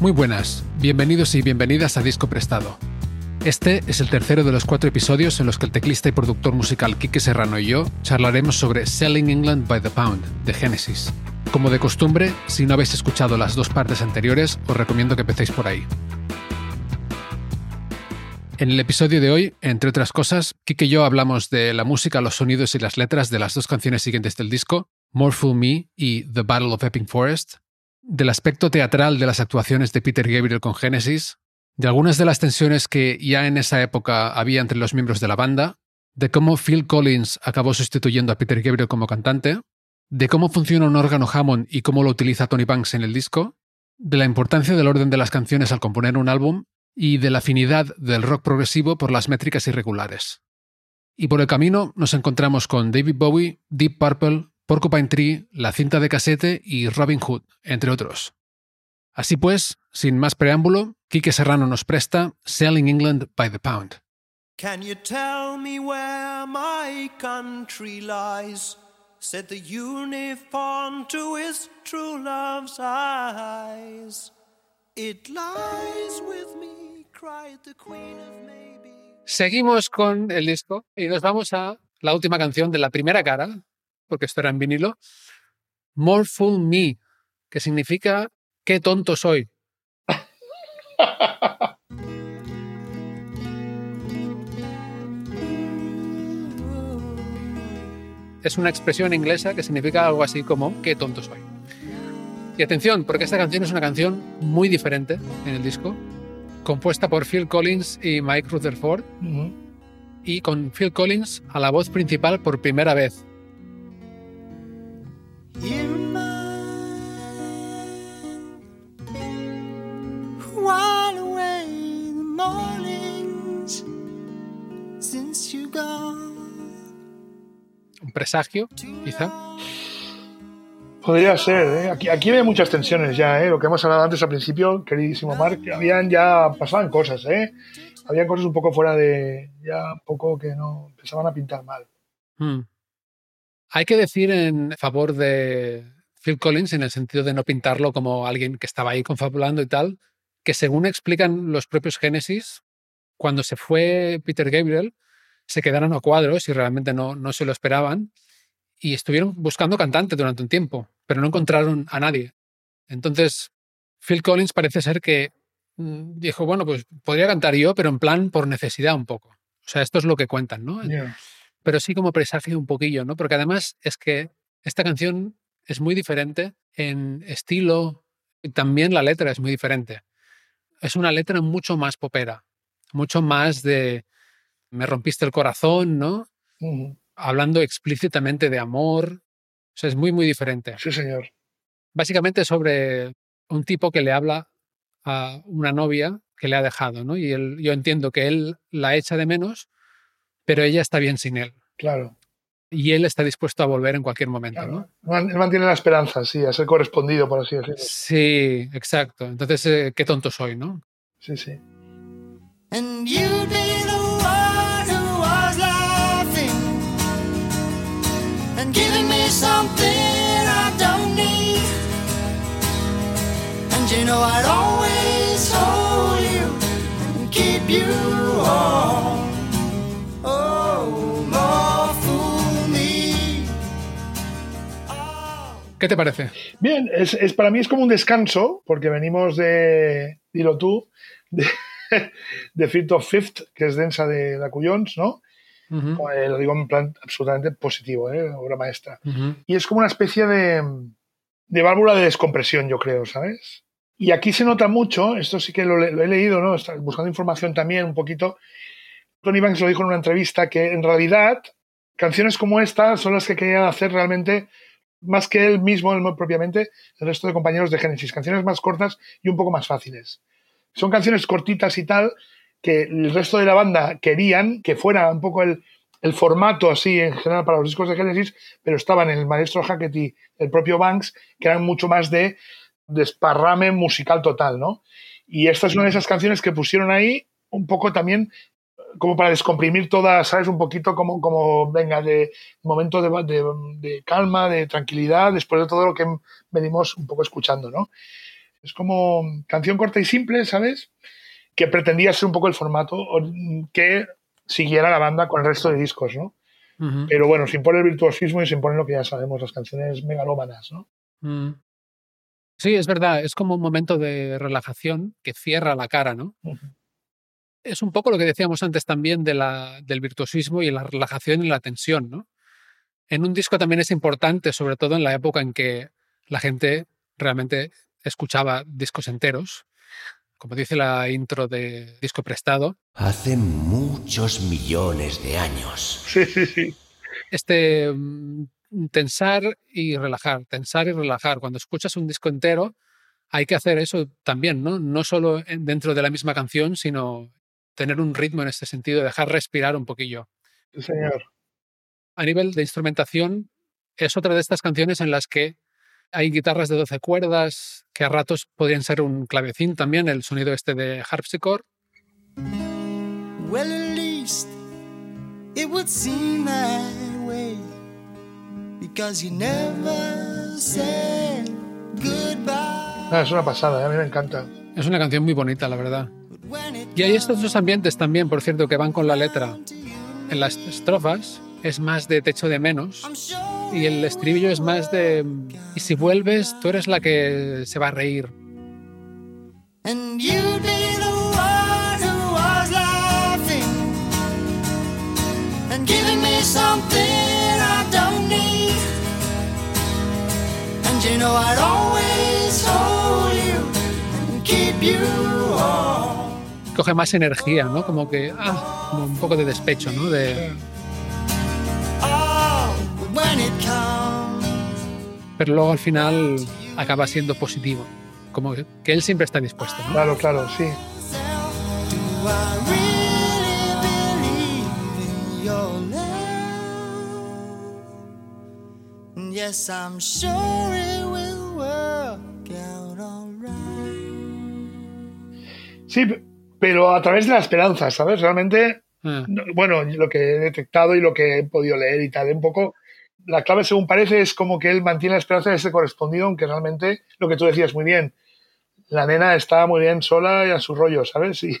Muy buenas, bienvenidos y bienvenidas a Disco Prestado. Este es el tercero de los cuatro episodios en los que el teclista y productor musical Quique Serrano y yo charlaremos sobre Selling England by the Pound, de Genesis. Como de costumbre, si no habéis escuchado las dos partes anteriores, os recomiendo que empecéis por ahí. En el episodio de hoy, entre otras cosas, Kike y yo hablamos de la música, los sonidos y las letras de las dos canciones siguientes del disco, More Fool Me y The Battle of Epping Forest, del aspecto teatral de las actuaciones de Peter Gabriel con Genesis, de algunas de las tensiones que ya en esa época había entre los miembros de la banda, de cómo Phil Collins acabó sustituyendo a Peter Gabriel como cantante, de cómo funciona un órgano Hammond y cómo lo utiliza Tony Banks en el disco, de la importancia del orden de las canciones al componer un álbum y de la afinidad del rock progresivo por las métricas irregulares. Y por el camino nos encontramos con David Bowie, Deep Purple, Porcupine Tree, la cinta de casete y Robin Hood, entre otros. Así pues, sin más preámbulo, Quique Serrano nos presta Selling England by the Pound. Can you tell me where my country lies? Said the to his true love's eyes. It lies with me, cried the queen of maybe. Seguimos con el disco y nos vamos a la última canción de la primera cara, porque esto era en vinilo, More Fool Me, que significa qué tonto soy. es una expresión inglesa que significa algo así como qué tonto soy. Y atención, porque esta canción es una canción muy diferente en el disco, compuesta por Phil Collins y Mike Rutherford, y con Phil Collins a la voz principal por primera vez. Un presagio, quizá. Podría ser, ¿eh? Aquí, aquí hay muchas tensiones ya, ¿eh? Lo que hemos hablado antes al principio, queridísimo Mark, que habían ya, pasaban cosas, ¿eh? Habían cosas un poco fuera de, ya un poco que no, empezaban a pintar mal. Hmm. Hay que decir en favor de Phil Collins, en el sentido de no pintarlo como alguien que estaba ahí confabulando y tal, que según explican los propios Genesis, cuando se fue Peter Gabriel, se quedaron a cuadros y realmente no, no se lo esperaban y estuvieron buscando cantante durante un tiempo, pero no encontraron a nadie. Entonces, Phil Collins parece ser que mm, dijo, bueno, pues podría cantar yo, pero en plan por necesidad un poco. O sea, esto es lo que cuentan, ¿no? Pero sí como presagio un poquillo, ¿no? Porque además es que esta canción es muy diferente en estilo y también la letra es muy diferente. Es una letra mucho más popera, mucho más de me rompiste el corazón, ¿no? Hablando explícitamente de amor. O sea, es muy, muy diferente. Sí, señor. Básicamente sobre un tipo que le habla a una novia que le ha dejado, ¿no? Y él, yo entiendo que él la echa de menos, pero ella está bien sin él. Claro. Y él está dispuesto a volver en cualquier momento, claro. ¿no? Él mantiene la esperanza, sí, a ser correspondido, por así decirlo. Sí, exacto. Entonces, eh, qué tonto soy, ¿no? Sí, sí. And you'd and giving me something I don't need. And you know I'd always hold you and keep you warm. Oh, more fool me. Oh. ¿Qué te parece? Bien, es, es- para mí es como un descanso, porque venimos de, dilo tú, de, de Fifth of Fifth, que es densa de la Cuyons, ¿no? Lo digo en plan absolutamente positivo, ¿eh? obra maestra. Y es como una especie de, de válvula de descompresión, yo creo, ¿sabes? Y aquí se nota mucho, esto sí que lo, he leído, ¿no? Está buscando información también un poquito, Tony Banks lo dijo en una entrevista que en realidad canciones como esta son las que querían hacer realmente más que él mismo, él propiamente, el resto de compañeros de Genesis. Canciones más cortas y un poco más fáciles. Son canciones cortitas y tal que el resto de la banda querían que fuera un poco el, el formato así en general para los discos de Genesis, pero estaban el maestro Hackett y el propio Banks, que eran mucho más de desparrame musical total, ¿no? Y esta es una de esas canciones que pusieron ahí un poco también como para descomprimir todas, ¿sabes? Un poquito como, como venga, de momento de, de, calma, de tranquilidad, después de todo lo que venimos un poco escuchando, ¿no? Es como canción corta y simple, ¿sabes? Que pretendía ser un poco el formato que siguiera la banda con el resto de discos, ¿no? Pero bueno, sin poner virtuosismo y sin poner lo que ya sabemos, las canciones megalómanas, ¿no? Mm. Sí, es verdad, es como un momento de relajación que cierra la cara, ¿no? Es un poco lo que decíamos antes también de la, del virtuosismo y la relajación y la tensión, ¿no? En un disco también es importante, sobre todo en la época en que la gente realmente escuchaba discos enteros, como dice la intro de disco prestado. Hace muchos millones de años. Sí, sí, sí. Este mm, tensar y relajar, tensar y relajar. Cuando escuchas un disco entero, hay que hacer eso también, ¿no? No solo dentro de la misma canción, sino tener un ritmo en este sentido, dejar respirar un poquillo. Sí, señor. A nivel de instrumentación, es otra de estas canciones en las que hay guitarras de 12 cuerdas, que a ratos podrían ser un clavecín también, el sonido este de harpsichord. Well, at least it would seem that way, because you never said goodbye. Ah, es una pasada, ¿eh? a mí me encanta. Es una canción muy bonita, la verdad. Y hay estos dos ambientes también, por cierto, que van con la letra. En las estrofas es más de techo de menos y el estribillo es más de y si vuelves tú eres la que se va a reír. Coge más energía, ¿no? Como que, ah, como un poco de despecho, ¿no? De, pero luego al final acaba siendo positivo, como que él siempre está dispuesto. Claro, claro, sí. Sí, pero a través de la esperanza, ¿sabes? Realmente, ah. bueno, lo que he detectado y lo que he podido leer y tal, un poco la clave, según parece, es como que él mantiene la esperanza de ser correspondido, aunque realmente lo que tú decías muy bien, la nena está muy bien sola y a su rollo, ¿sabes? Sí,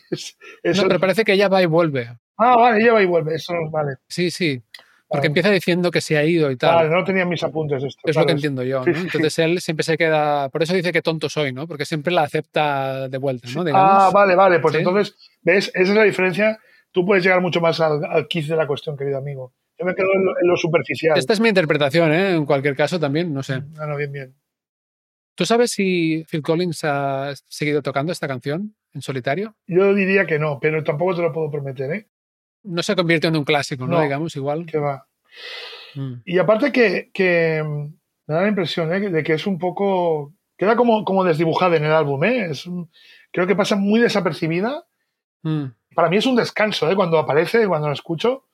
No, pero parece que ella va y vuelve. Ah, vale, ella va y vuelve, eso vale. Sí, sí. Porque empieza diciendo que se ha ido y tal. Vale, no tenía mis apuntes esto. Es lo que entiendo yo. ¿no? Entonces él siempre se queda. Por eso dice que tonto soy, ¿no? Porque siempre la acepta de vuelta, ¿no? Ah, vale, vale. Pues entonces, ¿ves? Esa es la diferencia. Tú puedes llegar mucho más al, al de la cuestión, querido amigo. Yo me quedo en lo, superficial. Esta es mi interpretación, ¿eh? En cualquier caso también, no sé. Ah, no, bien, bien. ¿Tú sabes si Phil Collins ha seguido tocando esta canción en solitario? Yo diría que no, pero tampoco te lo puedo prometer, ¿eh? No se convierte en un clásico, ¿no? Digamos, igual. Que va. Mm. Y aparte que, que, me da la impresión ¿eh? de que es un poco... Queda como, como desdibujada en el álbum, ¿eh? Es creo que pasa muy desapercibida. Mm. Para mí es un descanso, ¿eh? Cuando aparece, cuando lo escucho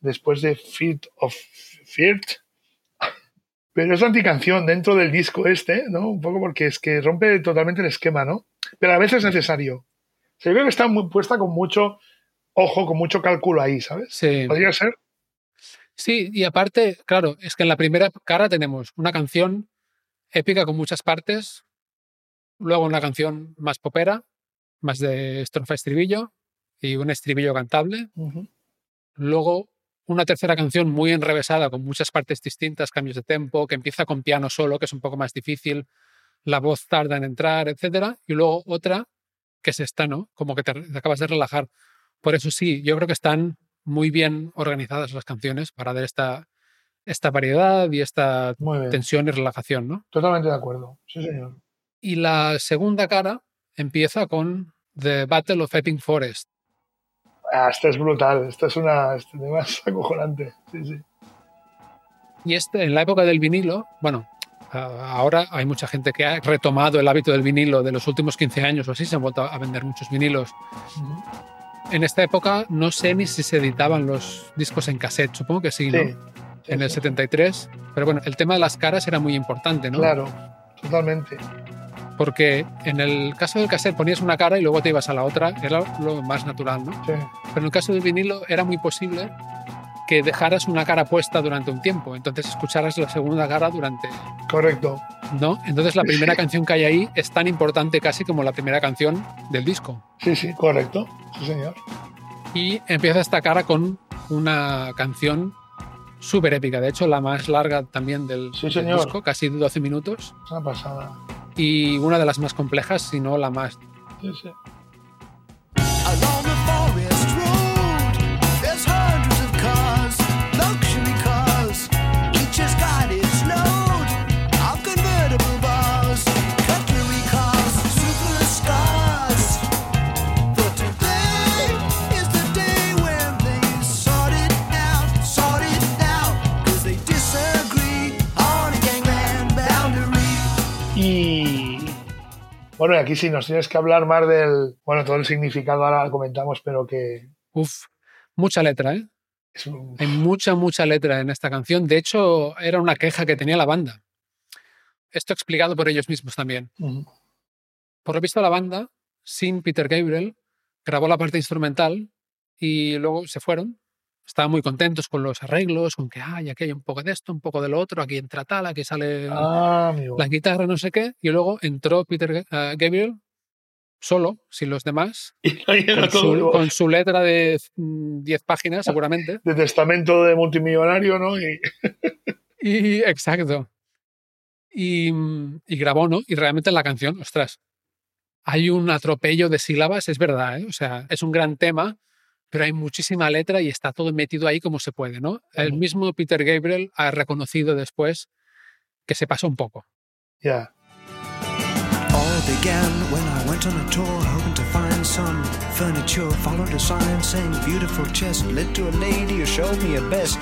después de Feet of Fear. Pero es anticanción dentro del disco este, ¿no? Un poco porque es que rompe totalmente el esquema, ¿no? Pero a veces es necesario. Se ve que está muy puesta con mucho ojo, con mucho cálculo ahí, ¿sabes? Sí. Podría ser. Sí, y aparte, claro, es que en la primera cara tenemos una canción épica con muchas partes, luego una canción más popera, más de estrofa estribillo y un estribillo cantable. Luego una tercera canción muy enrevesada, con muchas partes distintas, cambios de tempo, que empieza con piano solo, que es un poco más difícil, la voz tarda en entrar, etc. Y luego otra que es esta, ¿no? Como que te, acabas de relajar. Por eso sí, yo creo que están muy bien organizadas las canciones para dar esta, esta variedad y esta tensión y relajación, ¿no? Totalmente de acuerdo, sí señor. Y la segunda cara empieza con The Battle of Epping Forest. Ah, esto es brutal, esto es una este tema es acojonante. Sí, sí. Y este, en la época del vinilo, bueno, ahora hay mucha gente que ha retomado el hábito del vinilo de los últimos 15 años o así, se han vuelto a vender muchos vinilos. En esta época no sé ni si se editaban los discos en cassette, supongo que sí, ¿no? Sí, En el sí. 73. Pero bueno, el tema de las caras era muy importante, ¿no? Claro, totalmente. Porque en el caso del cassette ponías una cara y luego te ibas a la otra, era lo más natural, ¿no? Sí. Pero en el caso del vinilo era muy posible que dejaras una cara puesta durante un tiempo, entonces escucharas la segunda cara durante, Correcto. ¿no? Entonces la primera canción que hay ahí es tan importante casi como la primera canción del disco. Sí, sí, correcto. Sí, señor. Y empieza esta cara con una canción súper épica, de hecho la más larga también del, Sí, del disco, casi 12 minutos, Es una pasada. Y una de las más complejas, si no la más. Bueno, y aquí sí nos tienes que hablar más del. Bueno, todo el significado ahora lo comentamos, pero que Uf, mucha letra, ¿eh? es un- Hay mucha, mucha letra en esta canción. De hecho, era una queja que tenía la banda. Esto explicado por ellos mismos también. Por lo visto, la banda, sin Peter Gabriel, grabó la parte instrumental y luego se fueron. Estaban muy contentos con los arreglos, con que ay, aquí hay un poco de esto, un poco de lo otro, aquí entra tal, aquí sale Ah, la guitarra, no sé qué. Y luego entró Peter eh, Gabriel solo, sin los demás, con su, vivo. con su letra de mm, 10 páginas, seguramente. de testamento de multimillonario, ¿no? Y, Y exacto. Y, mm, y grabó, ¿no? Y realmente en la canción, ostras, hay un atropello de sílabas, es verdad, ¿eh? O sea, es un gran tema, pero hay muchísima letra y está todo metido ahí como se puede, ¿no? El mismo Peter Gabriel ha reconocido después que se pasó un poco. ya. All began when I went on a tour hoping to find some furniture. Followed a sign saying beautiful chest. Led to a lady who showed me a best.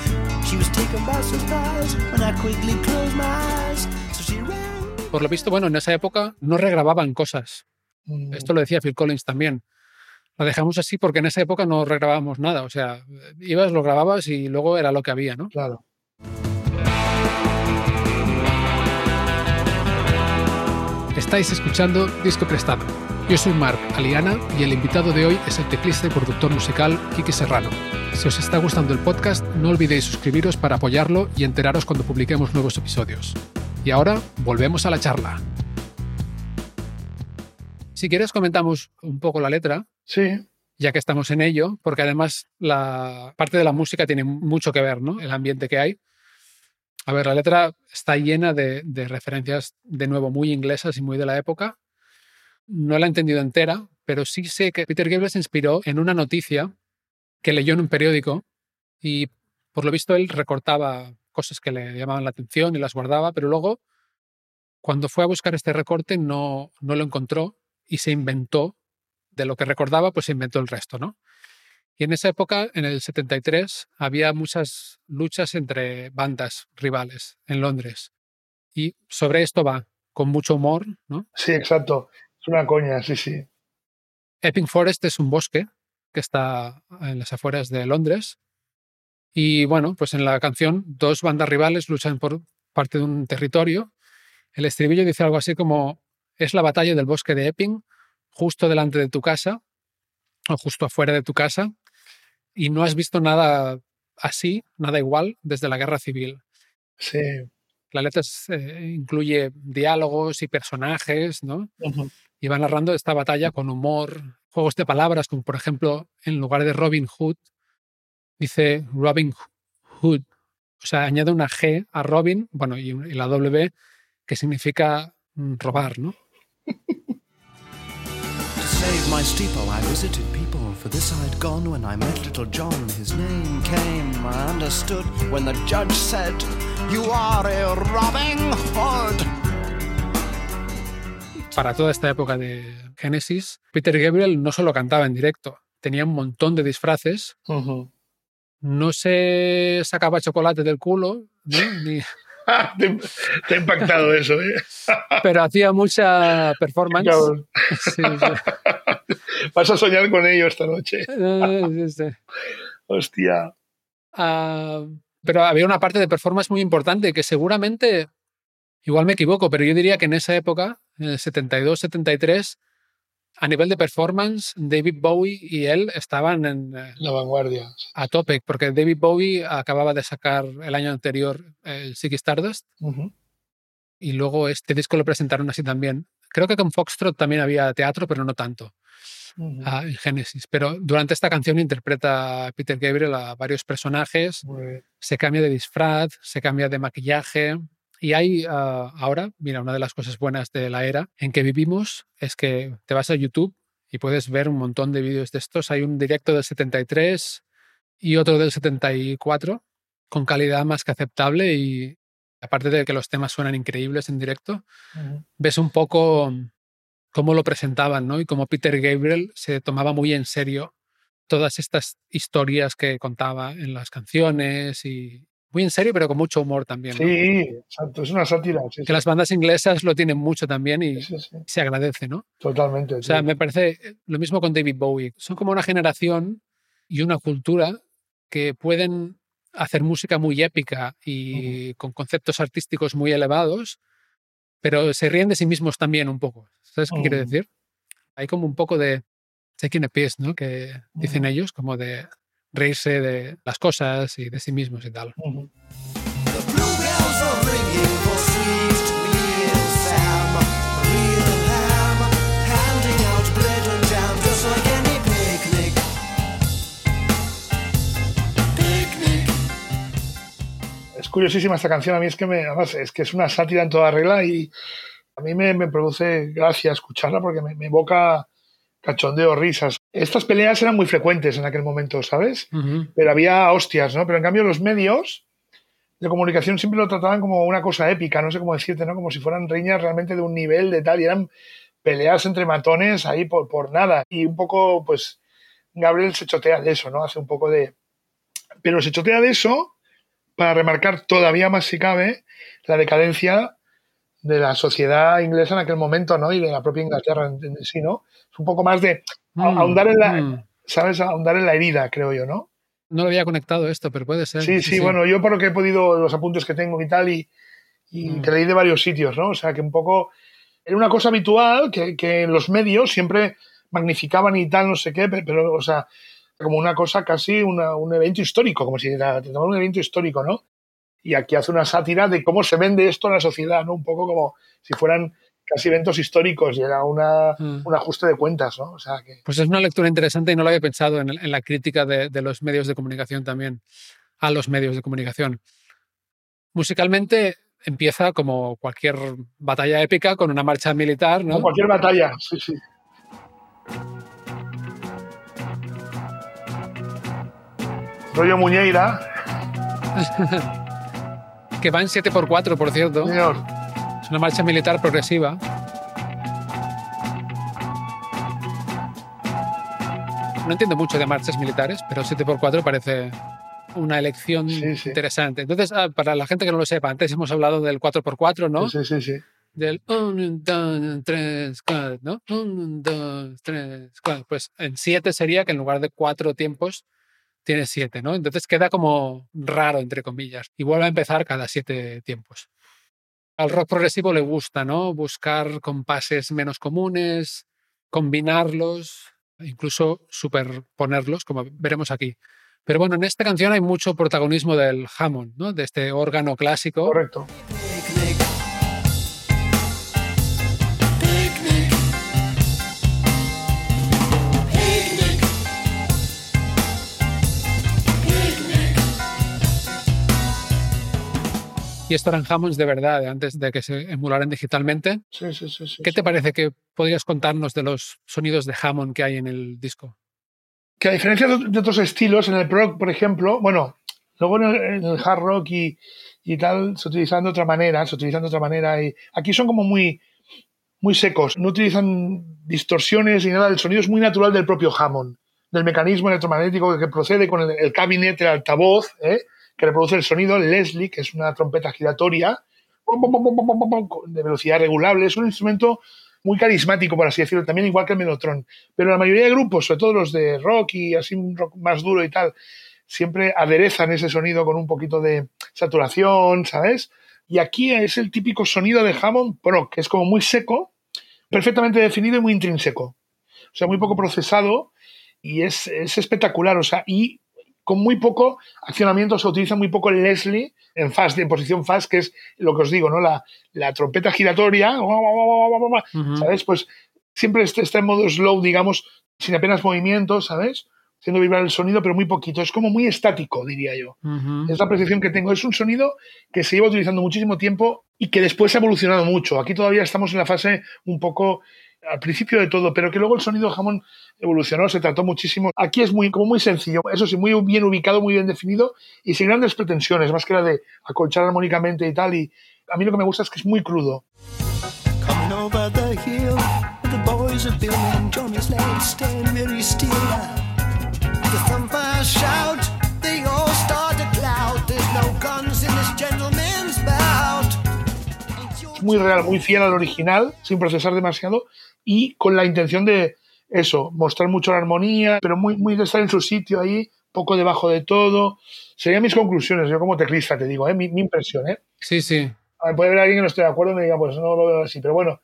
She was taken by surprise when I quickly closed my eyes. So she ran. Por lo visto, bueno, en esa época no regrababan cosas. Mm, Esto lo decía Phil Collins también. La dejamos así porque en esa época no regrabábamos nada. O sea, ibas, lo grababas y luego era lo que había, ¿no? Claro. Estáis escuchando Disco Prestado. Yo soy Marc Aliana y el invitado de hoy es el teclista y productor musical Kike Serrano. Si os está gustando el podcast, no olvidéis suscribiros para apoyarlo y enteraros cuando publiquemos nuevos episodios. Y ahora, volvemos a la charla. Si quieres, comentamos un poco la letra, Sí, ya que estamos en ello, porque además la parte de la música tiene mucho que ver, ¿no? El ambiente que hay. A ver, la letra está llena de, referencias, de nuevo, muy inglesas y muy de la época. No la he entendido entera, pero sí sé que Peter Gabriel se inspiró en una noticia que leyó en un periódico y por lo visto él recortaba cosas que le llamaban la atención y las guardaba, pero luego cuando fue a buscar este recorte no, no lo encontró y se inventó de lo que recordaba, pues inventó el resto, ¿no? Y en esa época, en el 73, había muchas luchas entre bandas rivales en Londres. Y sobre esto va, con mucho humor, ¿no? sí, exacto. Es una coña, sí, sí. Epping Forest es un bosque que está en las afueras de Londres. Y bueno, pues en la canción dos bandas rivales luchan por parte de un territorio. El estribillo dice algo así como, es la batalla del bosque de Epping, justo delante de tu casa, o justo afuera de tu casa, y no has visto nada así, nada igual, desde la guerra civil. Sí. La letra es, eh, incluye diálogos y personajes, ¿no? Y va narrando esta batalla con humor, juegos de palabras, como por ejemplo, en lugar de Robin Hood, dice Robin Hood. O sea, añade una G a Robin, bueno, y, y la W, que significa mm, robar, ¿no? To save my steeple, I visited people. For this I'd gone when I met little John. His name came, I understood when the judge said, You are a Robin Hood. Para toda esta época de Genesis, Peter Gabriel no solo cantaba en directo, tenía un montón de disfraces. No se sacaba chocolate del culo, ¿no? Ni- te, te ha impactado eso, ¿eh? pero hacía mucha performance. Cabrón. Sí, sí. Vas a soñar con ello esta noche. Eh, sí. Hostia. Ah, pero había una parte de performance muy importante que seguramente, igual me equivoco, pero yo diría que en esa época, en el 72, 73, a nivel de performance, David Bowie y él estaban en, eh, La vanguardia. a tope, porque David Bowie acababa de sacar el año anterior el Ziggy Stardust y luego este disco lo presentaron así también. Creo que con Foxtrot también había teatro, pero no tanto. Ujú. ah, en Genesis. Pero durante esta canción interpreta Peter Gabriel a varios personajes, se cambia de disfraz, se cambia de maquillaje. Y hay ah, ahora, mira, una de las cosas buenas de la era en que vivimos es que te vas a YouTube y puedes ver un montón de vídeos de estos. Hay un directo del 73 y otro del 74 con calidad más que aceptable y aparte de que los temas suenan increíbles en directo, ves un poco cómo lo presentaban, ¿no? Y cómo Peter Gabriel se tomaba muy en serio todas estas historias que contaba en las canciones y muy en serio, pero con mucho humor también. ¿no? Sí, exacto. Es una sátira. Sí, Que las bandas inglesas lo tienen mucho también y sí, sí, sí. se agradece, ¿no? Totalmente. O sea, me parece eh, lo mismo con David Bowie. Son como una generación y una cultura que pueden hacer música muy épica y con conceptos artísticos muy elevados, pero se ríen de sí mismos también un poco. ¿Sabes qué quiero Ujú. decir? Hay como un poco de taking a piss, ¿no? Que dicen Ujú. ellos, como de reírse de las cosas y de sí mismos y tal. Es curiosísima esta canción. A mí es que me, además, es que es una sátira en toda regla y a mí me, me produce gracia escucharla porque me, me evoca cachondeo, risas. Estas peleas eran muy frecuentes en aquel momento, ¿sabes? Pero había hostias, ¿no? Pero en cambio los medios de comunicación siempre lo trataban como una cosa épica, no sé cómo decirte, ¿no? Como si fueran riñas realmente de un nivel de tal y eran peleas entre matones ahí por, por nada. Y un poco, pues, Gabriel se chotea de eso, ¿no? Hace un poco de... Pero se chotea de eso para remarcar todavía más, si cabe, la decadencia de la sociedad inglesa en aquel momento, ¿no? Y de la propia Inglaterra en, sí, ¿no? Es un poco más de Mm, ahondar en la, mm. ¿sabes? Ahondar en la herida, creo yo, ¿no? No lo había conectado esto, pero puede ser. Sí, sí, bueno, yo por lo que he podido, los apuntes que tengo y tal, y, y Mm. que leí de varios sitios, ¿no? O sea, que un poco era una cosa habitual que, que en los medios siempre magnificaban y tal, no sé qué, pe- pero, o sea, como una cosa casi una- un evento histórico, como si era un evento histórico, ¿no? Y aquí hace una sátira de cómo se vende esto en la sociedad, ¿no? Un poco como si fueran casi eventos históricos y era una, Mm. un ajuste de cuentas, ¿no? O sea, que Pues es una lectura interesante y no lo había pensado en, el- en la crítica de, de los medios de comunicación también, a los medios de comunicación. Musicalmente empieza como cualquier batalla épica con una marcha militar, ¿no? como cualquier batalla, sí, sí. Rollo Muñeira, Que va en 7x4, por cierto. señor. Es una marcha militar progresiva. No entiendo mucho de marchas militares, pero 7x4 parece una elección Sí, sí. interesante. Entonces, ah, para la gente que no lo sepa, antes hemos hablado del 4x4, ¿no? Sí, sí, sí. Del 1, 2, 3, 4, ¿no? 1, 2, 3, 4. Pues en 7 sería que en lugar de 4 tiempos tienes 7, ¿no? Entonces queda como raro, entre comillas. Y vuelve a empezar cada 7 tiempos. Al rock progresivo le gusta, ¿no? Buscar compases menos comunes, combinarlos, incluso superponerlos, como veremos aquí. Pero bueno, en esta canción hay mucho protagonismo del Hammond, ¿no? De este órgano clásico. Correcto. Y esto eran Hammonds de verdad, antes de que se emularan digitalmente. Sí, sí, sí. sí, ¿Qué sí. te parece que podrías contarnos de los sonidos de Hammond que hay en el disco? Que a diferencia de otros estilos, en el rock, por ejemplo, bueno, luego en el, en el hard rock y, y tal se utilizan de otra manera, se utilizan de otra manera. Y aquí son como muy, muy secos, no utilizan distorsiones ni nada, el sonido es muy natural del propio Hammond. del mecanismo electromagnético que procede con el, el cabinet, el altavoz, ¿eh? Que reproduce el sonido, Leslie, que es una trompeta giratoria, de velocidad regulable. Es un instrumento muy carismático, por así decirlo, también igual que el melotron. Pero la mayoría de grupos, sobre todo los de rock y así un rock más duro y tal, siempre aderezan ese sonido con un poquito de saturación, ¿sabes? Y aquí es el típico sonido de Hammond Pro, que es como muy seco, perfectamente definido y muy intrínseco. O sea, muy poco procesado y es, es espectacular. O sea, y con muy poco accionamiento se utiliza muy poco el Leslie en fast, en posición fast, que es lo que os digo, ¿no? La, la trompeta giratoria, ¿sabes? Pues siempre está en modo slow, digamos, sin apenas movimiento, ¿sabes? Haciendo vibrar el sonido, pero muy poquito. Es como muy estático, diría yo. Es la percepción que tengo. Es un sonido que se lleva utilizando muchísimo tiempo y que después ha evolucionado mucho. Aquí todavía estamos en la fase un poco al principio de todo, pero que luego el sonido jamón evolucionó, se trató muchísimo. Aquí es muy, como muy sencillo, eso sí, muy bien ubicado, muy bien definido y sin grandes pretensiones, más que la de acolchar armónicamente y tal. Y a mí lo que me gusta es que es muy crudo. Es muy real, muy fiel al original, sin procesar demasiado y con la intención de eso, mostrar mucho la armonía, pero muy, muy de estar en su sitio ahí, poco debajo de todo. Serían mis conclusiones, yo como teclista te digo, ¿eh? mi, impresión. ¿eh? Sí, sí. puede haber alguien que no esté de acuerdo y me diga, pues no lo veo así, pero bueno,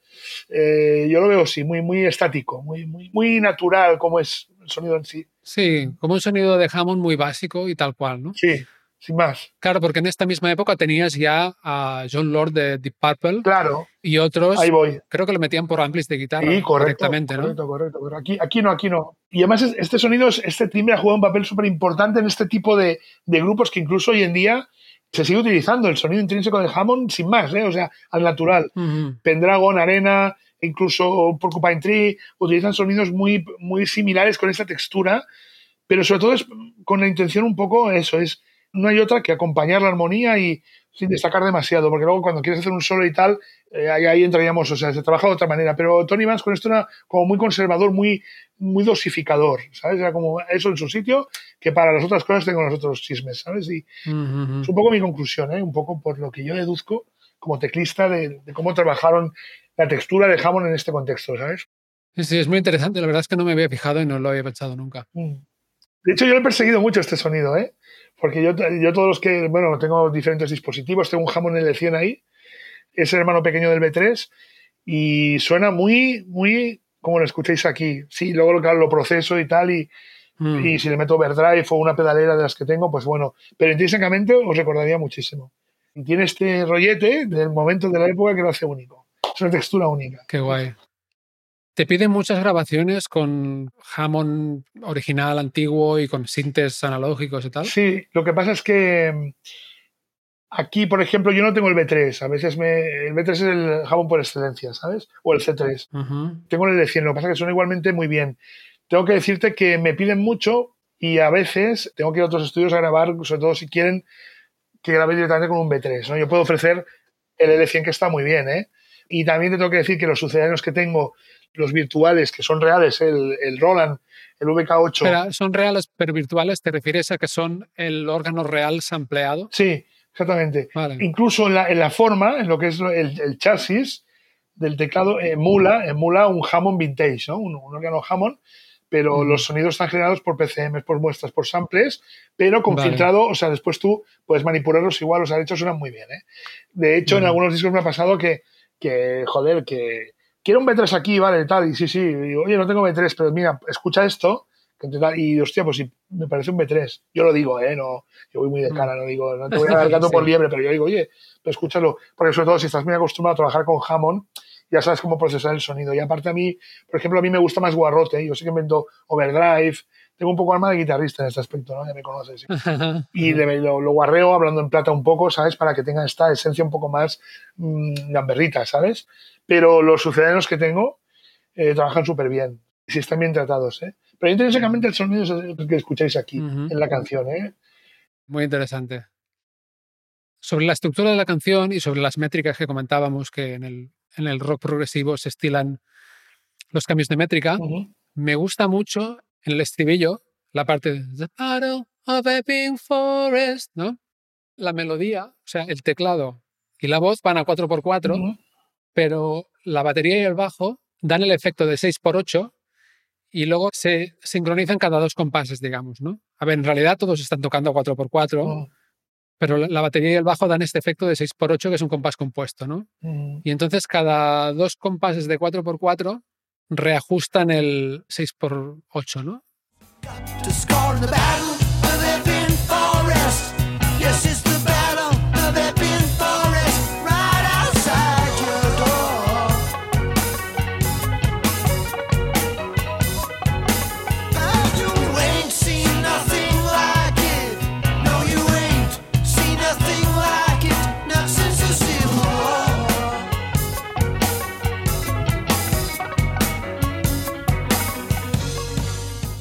eh, yo lo veo así, muy, muy estático, muy, muy, muy natural como es el sonido en sí. Sí, como un sonido de Hammond muy básico y tal cual, ¿no? Sí, sin más. Claro, porque en esta misma época tenías ya a John Lord de Deep Purple. Claro. Y otros. Ahí voy. Creo que lo metían por amplis de guitarra. Sí, correcto. ¿no? Correcto, correcto. Pero aquí, aquí no, aquí no. Y además, este sonido, este timbre ha jugado un papel súper importante en este tipo de, de, grupos que incluso hoy en día se sigue utilizando. El sonido intrínseco de Hammond sin más, ¿eh? O sea, al natural. Uh -huh. Pendragon, Arena, incluso Porcupine Tree, utilizan sonidos muy, muy similares con esa textura, pero sobre todo es con la intención un poco eso, es no hay otra que acompañar la armonía y sin destacar demasiado, porque luego cuando quieres hacer un solo y tal, eh, ahí, ahí, entraríamos, o sea, se trabaja de otra manera. Pero Tony Vance con esto era como muy conservador, muy, muy dosificador, ¿sabes? Era como eso en su sitio, que para las otras cosas tengo los otros chismes, ¿sabes? Y uh -huh. es un poco mi conclusión, ¿eh? Un poco por lo que yo deduzco como teclista de, de cómo trabajaron la textura de Hammond en este contexto, ¿sabes? Sí, sí, es muy interesante. La verdad es que no me había fijado y no lo había pensado nunca. Mm. De hecho, yo lo he perseguido mucho este sonido, ¿eh? Porque yo, yo todos los que, bueno, tengo diferentes dispositivos, tengo un Hammond L100 ahí, es el hermano pequeño del B3 y suena muy, muy como lo escucháis aquí. Sí, luego claro, lo proceso y tal y, mm. y si le meto overdrive o una pedalera de las que tengo, pues bueno, pero intrínsecamente os recordaría muchísimo. Y tiene este rollete del momento de la época que lo hace único. Es una textura única. Qué guay. Te piden muchas grabaciones con Hammond original, antiguo y con sintes analógicos y tal. Sí, lo que pasa es que mm, aquí, por ejemplo, yo no tengo el B3. A veces me, el B3 es el Hammond por excelencia, ¿sabes? O el C3. Uh -huh. Tengo el L100, lo que pasa es que suena igualmente muy bien. Tengo que decirte que me piden mucho y a veces tengo que ir a otros estudios a grabar, sobre todo si quieren que grabe directamente con un B3. ¿no? Yo puedo ofrecer el L100 que está muy bien, ¿eh? Y también te tengo que decir que los sucedáneos que tengo los virtuales, que son reales, el, el Roland, el VK8. Pero son reales, pero virtuales, ¿te refieres a que son el órgano real sampleado? Sí, exactamente. Vale. Incluso en la, en la, forma, en lo que es el, el chasis del teclado, emula, emula un Hammond vintage, ¿no? un, un órgano Hammond, pero mm. los sonidos están generados por PCM, por muestras, por samples, pero con vale. filtrado, o sea, después tú puedes manipularlos igual, o sea, de hecho suenan muy bien. ¿eh? De hecho, en algunos discos me ha pasado que, que joder, que quiero un B3 aquí, vale, tal, y sí, sí, y digo, oye, no tengo B3, pero mira, escucha esto, y hostia, pues me parece un B3. Yo lo digo, ¿eh? No, yo voy muy de cara, no digo, no te voy a dar gato sí. por liebre, pero yo digo, oye, pero escúchalo, porque sobre todo si estás muy acostumbrado a trabajar con Hammond, ya sabes cómo procesar el sonido. Y aparte a mí, por ejemplo, a mí me gusta más guarrote, ¿eh? yo sí que invento overdrive, tengo un poco alma de guitarrista en este aspecto, ¿no? Ya me conoces. ¿sí? y le, lo, lo, guarreo hablando en plata un poco, ¿sabes? Para que tenga esta esencia un poco más mmm, gamberrita, ¿sabes? Pero los sucedáneos que tengo eh, trabajan súper bien. Si están bien tratados, ¿eh? Pero intrínsecamente el sonido es el que escucháis aquí, uh -huh. en la canción, ¿eh? Muy interesante. Sobre la estructura de la canción y sobre las métricas que comentábamos que en el, en el rock progresivo se estilan los cambios de métrica, uh -huh. me gusta mucho En el estribillo, la parte de The Battle of Epping Forest, ¿no? La melodía, o sea, el teclado y la voz van a 4x4, Ujú. pero la batería y el bajo dan el efecto de 6x8 y luego se sincronizan cada dos compases, digamos, ¿no? A ver, en realidad todos están tocando a 4x4, Ujú. pero la- batería y el bajo dan este efecto de 6x8, que es un compás compuesto, ¿no? Ujú. Y entonces cada dos compases de 4x4 reajustan el 6x8, ¿no?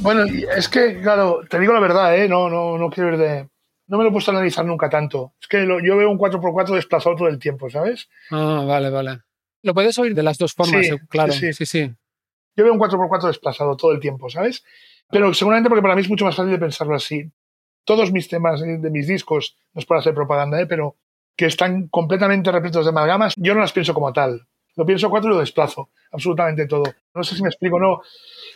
Bueno, es que, claro, te digo la verdad, ¿eh? No, no, no quiero ir de. No me lo he puesto a analizar nunca tanto. Es que lo- yo veo un 4x4 desplazado todo el tiempo, ¿sabes? Ah, vale, vale. Lo puedes oír de las dos formas, Sí, eh, claro. sí, Sí, sí. sí. Yo veo un 4x4 desplazado todo el tiempo, ¿sabes? Pero seguramente porque para mí es mucho más fácil de pensarlo así. Todos mis temas eh, de mis discos, no es por hacer propaganda, ¿eh? pero que están completamente repletos de amalgamas, yo no las pienso como tal. Lo pienso cuatro y lo desplazo, absolutamente todo. No sé si me explico, no.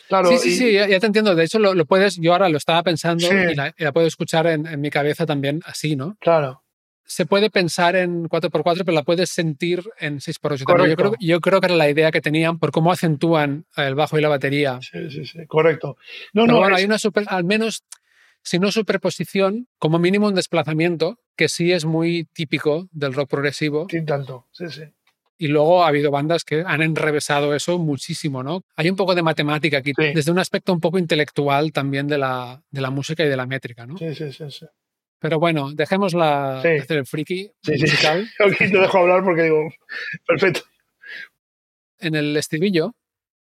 Claro, sí, sí, y- sí, ya, ya te entiendo. De hecho, lo, lo puedes, yo ahora lo estaba pensando Sí. y, la, y la puedo escuchar en, en mi cabeza también así, ¿no? claro. Se puede pensar en 4x4, pero la puedes sentir en 6x8 también. Yo creo, yo creo que era la idea que tenían por cómo acentúan el bajo y la batería. Sí, sí, sí, correcto. No, Pero no, bueno, es- hay una super, al menos, si no superposición, como mínimo un desplazamiento, que sí es muy típico del rock progresivo. sí, tanto. Sí, sí. Y luego ha habido bandas que han enrevesado eso muchísimo, ¿no? Hay un poco de matemática aquí, Sí. desde un aspecto un poco intelectual también de la, de la música y de la métrica, ¿no? Sí, sí, sí, sí. Pero bueno, dejémosla Sí. hacer el friki Sí, sí. musical. Aquí te dejo hablar porque digo, perfecto. En el estribillo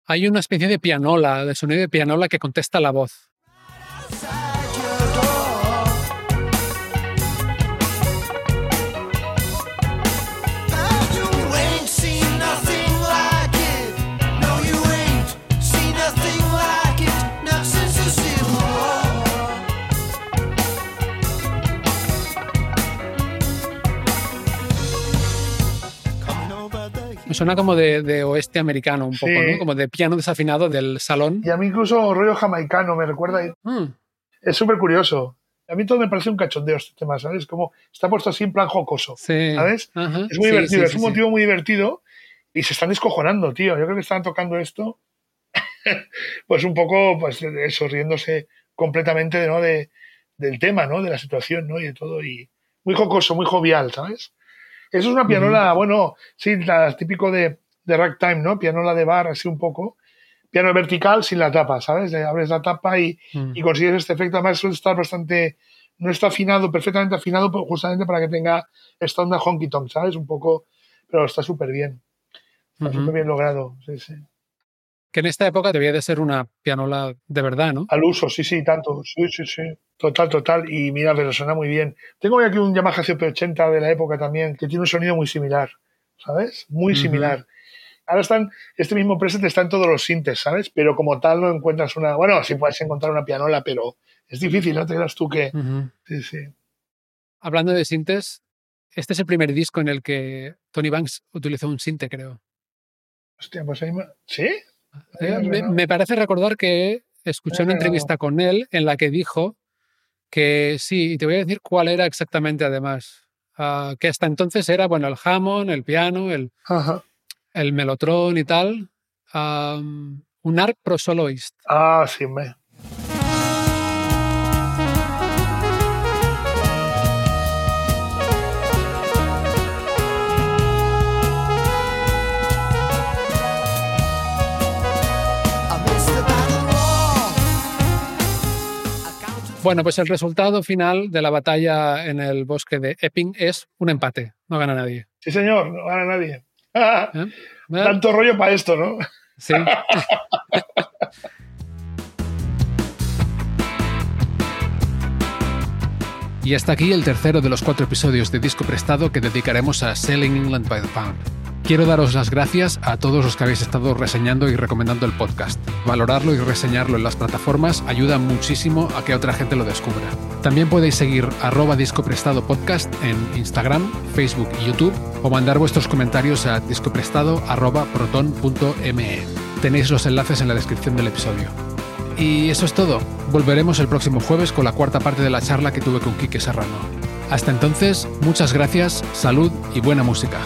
hay una especie de pianola, de sonido de pianola que contesta la voz. Me suena como de, de oeste americano un poco, Sí. ¿no? Como de piano desafinado del salón. Y a mí incluso rollo jamaicano me recuerda. Mm, Es súper curioso. A mí todo me parece un cachondeo este tema, ¿sabes? Como está puesto así en plan jocoso. sí. ¿Sabes? Ajá. Es muy Sí, divertido, es un motivo muy divertido y se están descojonando, tío. Yo creo que están tocando esto, pues un poco, pues eso, riéndose completamente ¿no? de, del tema, ¿no? De la situación, ¿no? Y de todo. Y muy jocoso, muy jovial, ¿sabes? Eso es una pianola, bueno, sí, la típico de, de ragtime, ¿no? Pianola de bar, así un poco. Piano vertical sin la tapa, ¿sabes? Le abres la tapa y, Mm. y consigues este efecto. Además, suele estar bastante. No está afinado, perfectamente afinado, pues, justamente para que tenga esta onda honky tonk, ¿sabes? Un poco. Pero está súper bien. Está súper bien logrado. Sí, sí. Que en esta época debía de ser una pianola de verdad, ¿no? Al uso, sí, sí, tanto. Sí, sí, sí. Total, total. Y mira, pero suena muy bien. Tengo aquí un Yamaha CP80 de la época también, que tiene un sonido muy similar, ¿sabes? Muy similar. Ahora están, este mismo preset está en todos los sintes, ¿sabes? Pero como tal no encuentras una. Bueno, sí puedes encontrar una pianola, pero es difícil, ¿no te creas tú que. Sí, sí. Hablando de sintes, este es el primer disco en el que Tony Banks utilizó un sinte, creo. Hostia, pues ahí. me- ¿Sí? Eh, me, parece recordar que escuché una entrevista con él en la que dijo que sí, y te voy a decir cuál era exactamente además. Ah, que hasta entonces era, bueno, el Hammond, el piano, el, Ajá. el Mellotron y tal. am, un ARC Pro Soloist. Ah, sí, me. Bueno, pues el resultado final de la batalla en el bosque de Epping es un empate. No gana nadie. Sí, señor, no gana nadie. ¿eh? ¿Eh? Tanto rollo para esto, ¿no? Sí. Y hasta aquí el tercero de los cuatro episodios de Disco Prestado que dedicaremos a Selling England by the Pound. Quiero daros las gracias a todos los que habéis estado reseñando y recomendando el podcast. Valorarlo y reseñarlo en las plataformas ayuda muchísimo a que otra gente lo descubra. También podéis seguir arroba disco prestado podcast en Instagram, Facebook y YouTube o mandar vuestros comentarios a discoprestado.proton.me. Tenéis los enlaces en la descripción del episodio. Y eso es todo. Volveremos el próximo jueves con la cuarta parte de la charla que tuve con Quique Serrano. Hasta entonces, muchas gracias, salud y buena música.